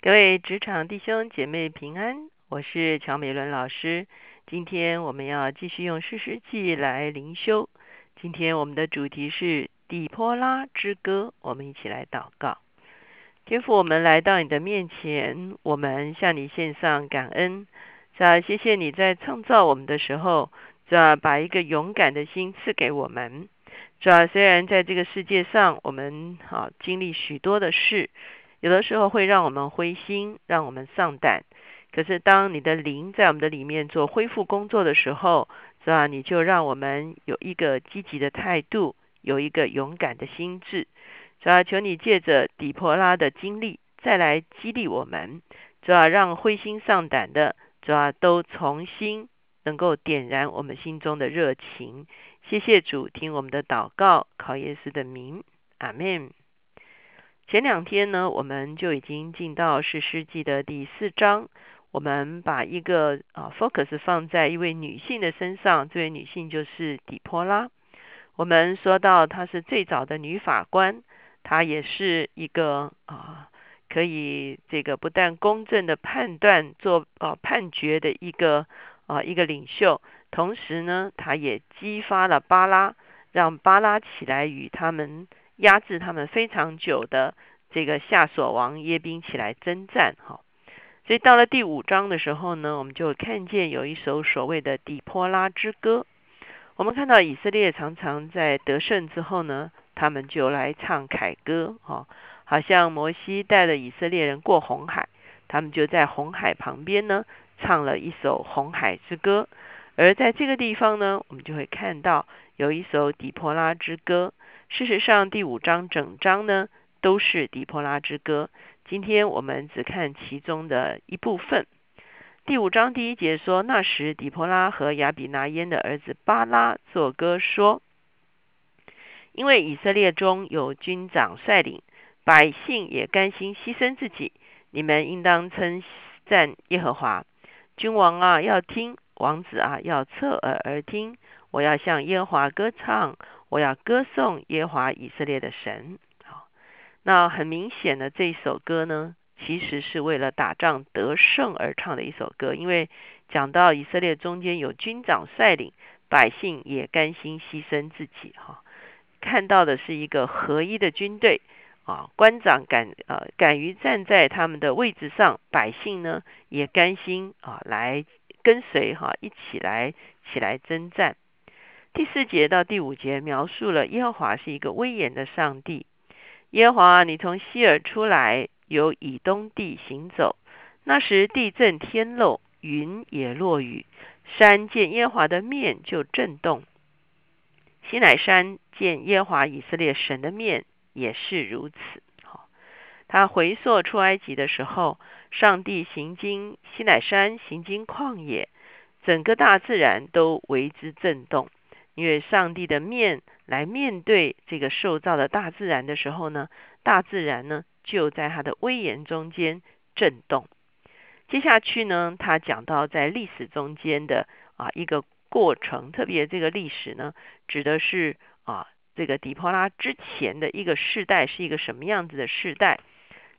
各位职场弟兄姐妹平安，我是乔美伦老师。今天我们要继续用诗诗记来灵修。今天我们的主题是底波拉之歌，我们一起来祷告。天父，我们来到你的面前，我们向你献上感恩。啊，谢谢你在创造我们的时候，啊，把一个勇敢的心赐给我们。啊，虽然在这个世界上，我们啊经历许多的事。有的时候会让我们灰心，让我们丧胆。可是当你的灵在我们的里面做恢复工作的时候，是吧？你就让我们有一个积极的态度，有一个勇敢的心智，是吧？求你借着底婆拉的经历，再来激励我们，是吧？让灰心丧胆的，是吧？都重新能够点燃我们心中的热情。谢谢主，听我们的祷告，考耶稣的名，阿门。前两天呢，我们就已经进到是诗记的第四章。我们把一个啊 focus 放在一位女性的身上，这位女性就是底波拉。我们说到她是最早的女法官，她也是一个啊可以这个不但公正的判断做啊判决的一个啊一个领袖，同时呢，她也激发了巴拉，让巴拉起来与他们。压制他们非常久的这个夏所王耶宾起来征战，哈，所以到了第五章的时候呢，我们就看见有一首所谓的底波拉之歌。我们看到以色列常常在得胜之后呢，他们就来唱凯歌，哈，好像摩西带了以色列人过红海，他们就在红海旁边呢唱了一首红海之歌。而在这个地方呢，我们就会看到有一首底波拉之歌。事实上，第五章整章呢都是底波拉之歌。今天我们只看其中的一部分。第五章第一节说：“那时，底波拉和亚比拿烟的儿子巴拉作歌说：因为以色列中有军长率领，百姓也甘心牺牲自己，你们应当称赞耶和华。君王啊，要听；王子啊，要侧耳而听。我要向耶和华歌唱。”我要歌颂耶华以色列的神。好，那很明显的这一首歌呢，其实是为了打仗得胜而唱的一首歌。因为讲到以色列中间有军长率领，百姓也甘心牺牲自己。哈，看到的是一个合一的军队啊，官长敢呃敢于站在他们的位置上，百姓呢也甘心啊来跟随哈，一起来起来征战。第四节到第五节描述了耶和华是一个威严的上帝。耶和华，你从西尔出来，由以东地行走。那时地震天漏，云也落雨，山见耶和华的面就震动。西乃山见耶和华以色列神的面也是如此。好，他回溯出埃及的时候，上帝行经西乃山，行经旷野，整个大自然都为之震动。因为上帝的面来面对这个受造的大自然的时候呢，大自然呢就在他的威严中间震动。接下去呢，他讲到在历史中间的啊一个过程，特别这个历史呢，指的是啊这个底波拉之前的一个世代是一个什么样子的世代。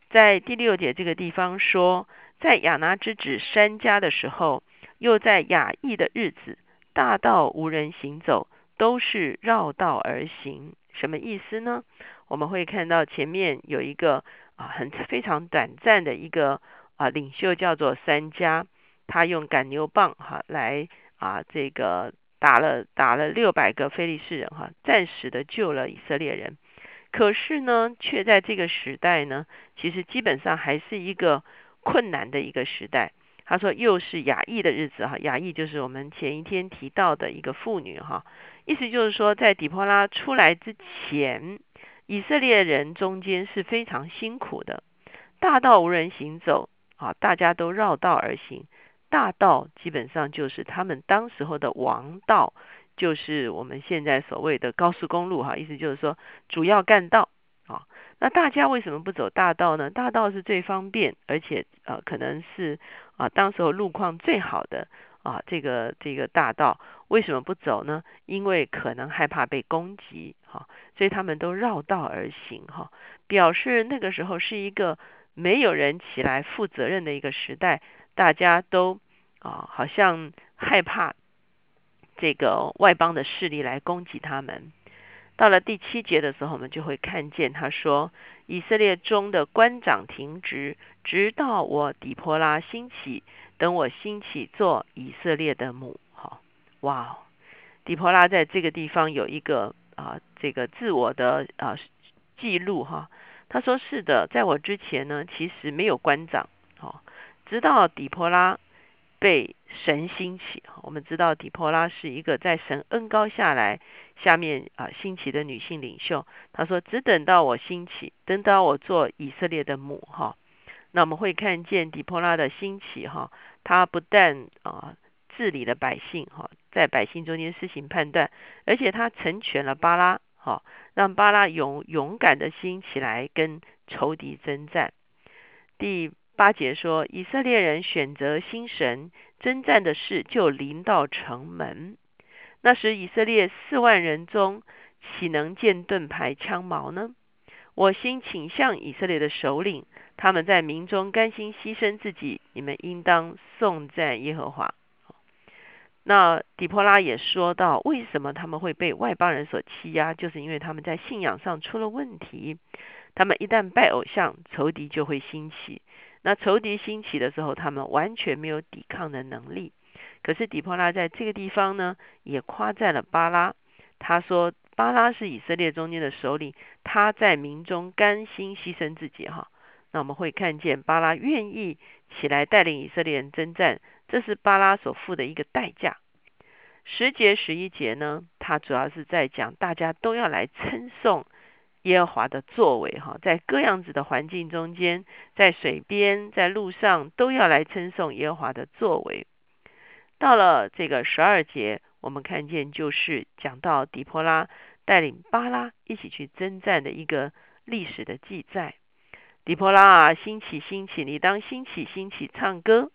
在第六节这个地方说，在亚拿之子山家的时候，又在雅意的日子。大道无人行走，都是绕道而行。什么意思呢？我们会看到前面有一个啊，很非常短暂的一个啊领袖，叫做三家，他用赶牛棒哈来啊这个打了打了六百个非利士人哈，暂时的救了以色列人。可是呢，却在这个时代呢，其实基本上还是一个困难的一个时代。他说：“又是雅意的日子哈，雅意就是我们前一天提到的一个妇女哈，意思就是说，在底波拉出来之前，以色列人中间是非常辛苦的，大道无人行走啊，大家都绕道而行。大道基本上就是他们当时候的王道，就是我们现在所谓的高速公路哈，意思就是说主要干道啊。那大家为什么不走大道呢？大道是最方便，而且呃，可能是。”啊，当时候路况最好的啊，这个这个大道为什么不走呢？因为可能害怕被攻击，哈，所以他们都绕道而行，哈，表示那个时候是一个没有人起来负责任的一个时代，大家都啊好像害怕这个外邦的势力来攻击他们。到了第七节的时候，我们就会看见他说：“以色列中的官长停职，直到我底波拉兴起，等我兴起做以色列的母。”好，哇，底波拉在这个地方有一个啊，这个自我的啊记录哈。他说：“是的，在我之前呢，其实没有官长。好，直到底波拉。”被神兴起，我们知道底波拉是一个在神恩高下来下面啊兴起的女性领袖。她说：“只等到我兴起，等到我做以色列的母。”哈，那我们会看见底波拉的兴起，哈，她不但啊治理了百姓，哈，在百姓中间施行判断，而且他成全了巴拉，哈，让巴拉勇勇敢的兴起来跟仇敌征战。第八节说，以色列人选择新神征战的事就临到城门。那时以色列四万人中，岂能见盾牌枪矛呢？我心倾向以色列的首领，他们在民中甘心牺牲自己，你们应当颂赞耶和华。那底波拉也说到，为什么他们会被外邦人所欺压？就是因为他们在信仰上出了问题。他们一旦拜偶像，仇敌就会兴起。那仇敌兴起的时候，他们完全没有抵抗的能力。可是底波拉在这个地方呢，也夸赞了巴拉。他说，巴拉是以色列中间的首领，他在民中甘心牺牲自己。哈，那我们会看见巴拉愿意起来带领以色列人征战，这是巴拉所付的一个代价。十节、十一节呢，它主要是在讲大家都要来称颂。耶和华的作为，哈，在各样子的环境中间，在水边，在路上，都要来称颂耶和华的作为。到了这个十二节，我们看见就是讲到底波拉带领巴拉一起去征战的一个历史的记载。底波拉啊，兴起兴起，你当兴起兴起唱歌。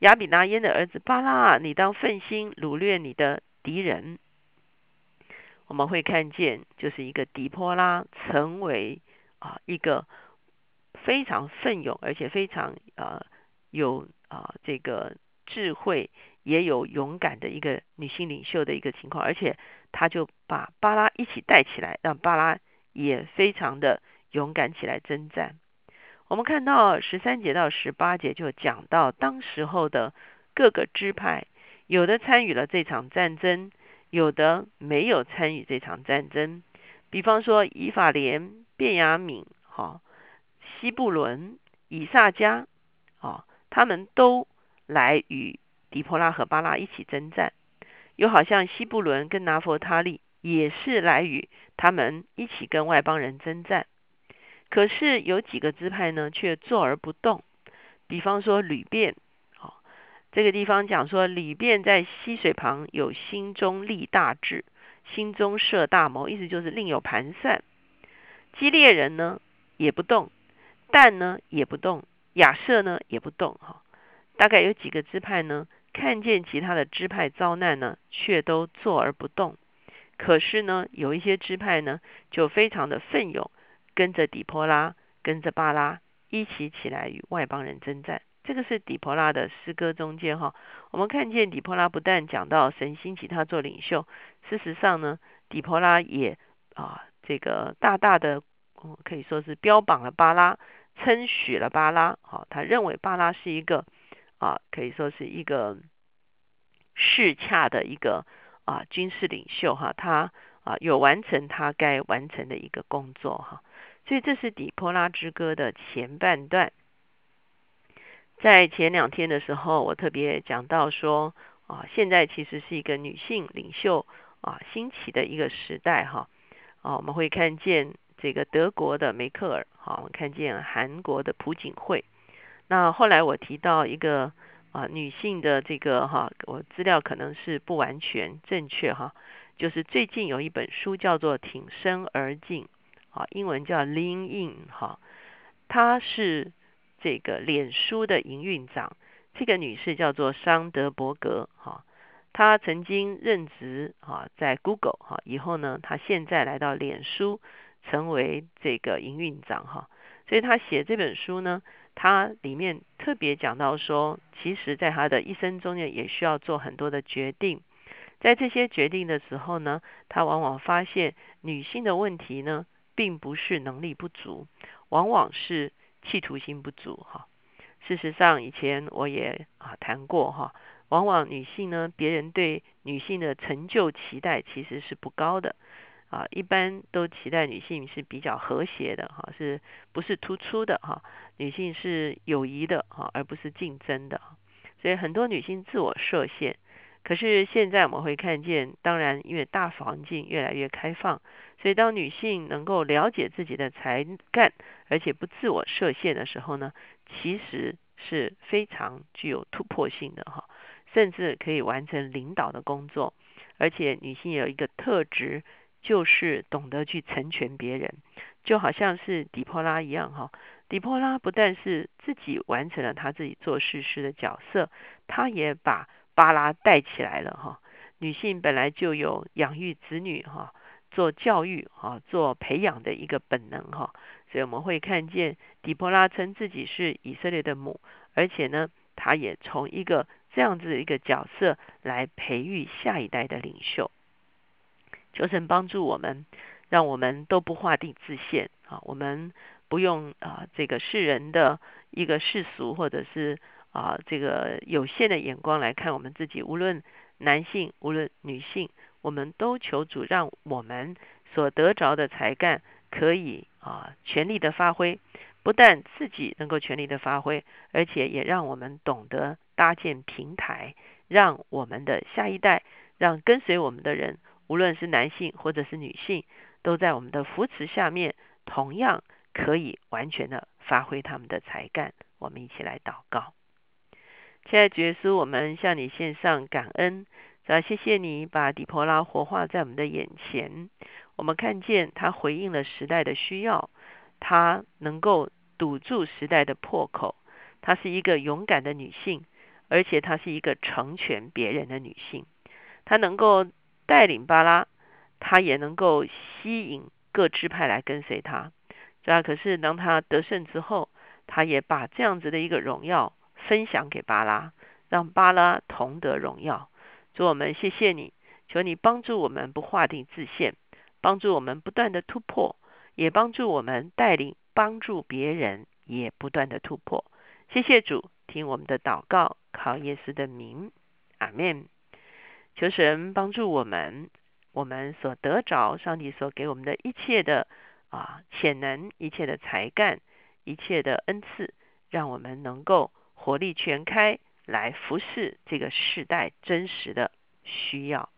亚比拿耶的儿子巴拉啊，你当奋心掳掠你的敌人。我们会看见，就是一个底波拉成为啊一个非常奋勇，而且非常呃有啊这个智慧，也有勇敢的一个女性领袖的一个情况，而且他就把巴拉一起带起来，让巴拉也非常的勇敢起来征战。我们看到十三节到十八节就讲到当时候的各个支派，有的参与了这场战争。有的没有参与这场战争，比方说以法莲、便雅敏、哈西布伦、以萨迦，啊，他们都来与底波拉和巴拉一起征战。又好像西布伦跟拿佛他利也是来与他们一起跟外邦人征战。可是有几个支派呢，却坐而不动。比方说吕便。这个地方讲说，吕便在溪水旁有心中立大志，心中设大谋，意思就是另有盘算。激烈人呢也不动，但呢也不动，亚瑟呢也不动。哈，大概有几个支派呢，看见其他的支派遭难呢，却都坐而不动。可是呢，有一些支派呢，就非常的奋勇，跟着底波拉，跟着巴拉一起起来与外邦人征战。这个是底波拉的诗歌中间哈，我们看见底波拉不但讲到神兴起他做领袖，事实上呢，底波拉也啊这个大大的可以说是标榜了巴拉，称许了巴拉，好，他认为巴拉是一个啊可以说是一个适恰的一个啊军事领袖哈，他啊有完成他该完成的一个工作哈，所以这是底波拉之歌的前半段。在前两天的时候，我特别讲到说，啊，现在其实是一个女性领袖啊兴起的一个时代哈，啊，我们会看见这个德国的梅克尔，好，我们看见韩国的朴槿惠。那后来我提到一个啊女性的这个哈，我资料可能是不完全正确哈，就是最近有一本书叫做《挺身而进》，啊，英文叫 Lean In 哈，她是。这个脸书的营运长，这个女士叫做桑德伯格，哈，她曾经任职哈在 Google 哈，以后呢，她现在来到脸书，成为这个营运长哈。所以他写这本书呢，他里面特别讲到说，其实在他的一生中呢，也需要做很多的决定。在这些决定的时候呢，他往往发现女性的问题呢，并不是能力不足，往往是企图心不足哈。事实上，以前我也啊谈过哈，往往女性呢，别人对女性的成就期待其实是不高的啊，一般都期待女性是比较和谐的哈，是不是突出的哈？女性是友谊的哈，而不是竞争的，所以很多女性自我设限。可是现在我们会看见，当然因为大环境越来越开放，所以当女性能够了解自己的才干，而且不自我设限的时候呢，其实是非常具有突破性的哈，甚至可以完成领导的工作。而且女性有一个特质，就是懂得去成全别人，就好像是底波拉一样哈。底波拉不但是自己完成了他自己做事师的角色，他也把。巴拉带起来了哈，女性本来就有养育子女哈，做教育哈，做培养的一个本能哈，所以我们会看见底波拉称自己是以色列的母，而且呢，她也从一个这样子的一个角色来培育下一代的领袖。求神帮助我们，让我们都不划定自限啊，我们不用啊这个世人的一个世俗或者是。啊，这个有限的眼光来看我们自己，无论男性，无论女性，我们都求主让我们所得着的才干可以啊全力的发挥，不但自己能够全力的发挥，而且也让我们懂得搭建平台，让我们的下一代，让跟随我们的人，无论是男性或者是女性，都在我们的扶持下面，同样可以完全的发挥他们的才干。我们一起来祷告。亲爱的耶稣，我们向你献上感恩，啊，谢谢你把底婆拉活化在我们的眼前。我们看见他回应了时代的需要，他能够堵住时代的破口。她是一个勇敢的女性，而且她是一个成全别人的女性。她能够带领巴拉，她也能够吸引各支派来跟随她。啊，可是当她得胜之后，她也把这样子的一个荣耀。分享给巴拉，让巴拉同得荣耀。主我们谢谢你，求你帮助我们不划定自限，帮助我们不断的突破，也帮助我们带领帮助别人，也不断的突破。谢谢主，听我们的祷告，靠耶稣的名，阿门。求神帮助我们，我们所得着上帝所给我们的一切的啊潜能，一切的才干，一切的恩赐，让我们能够。火力全开，来服侍这个世代真实的需要。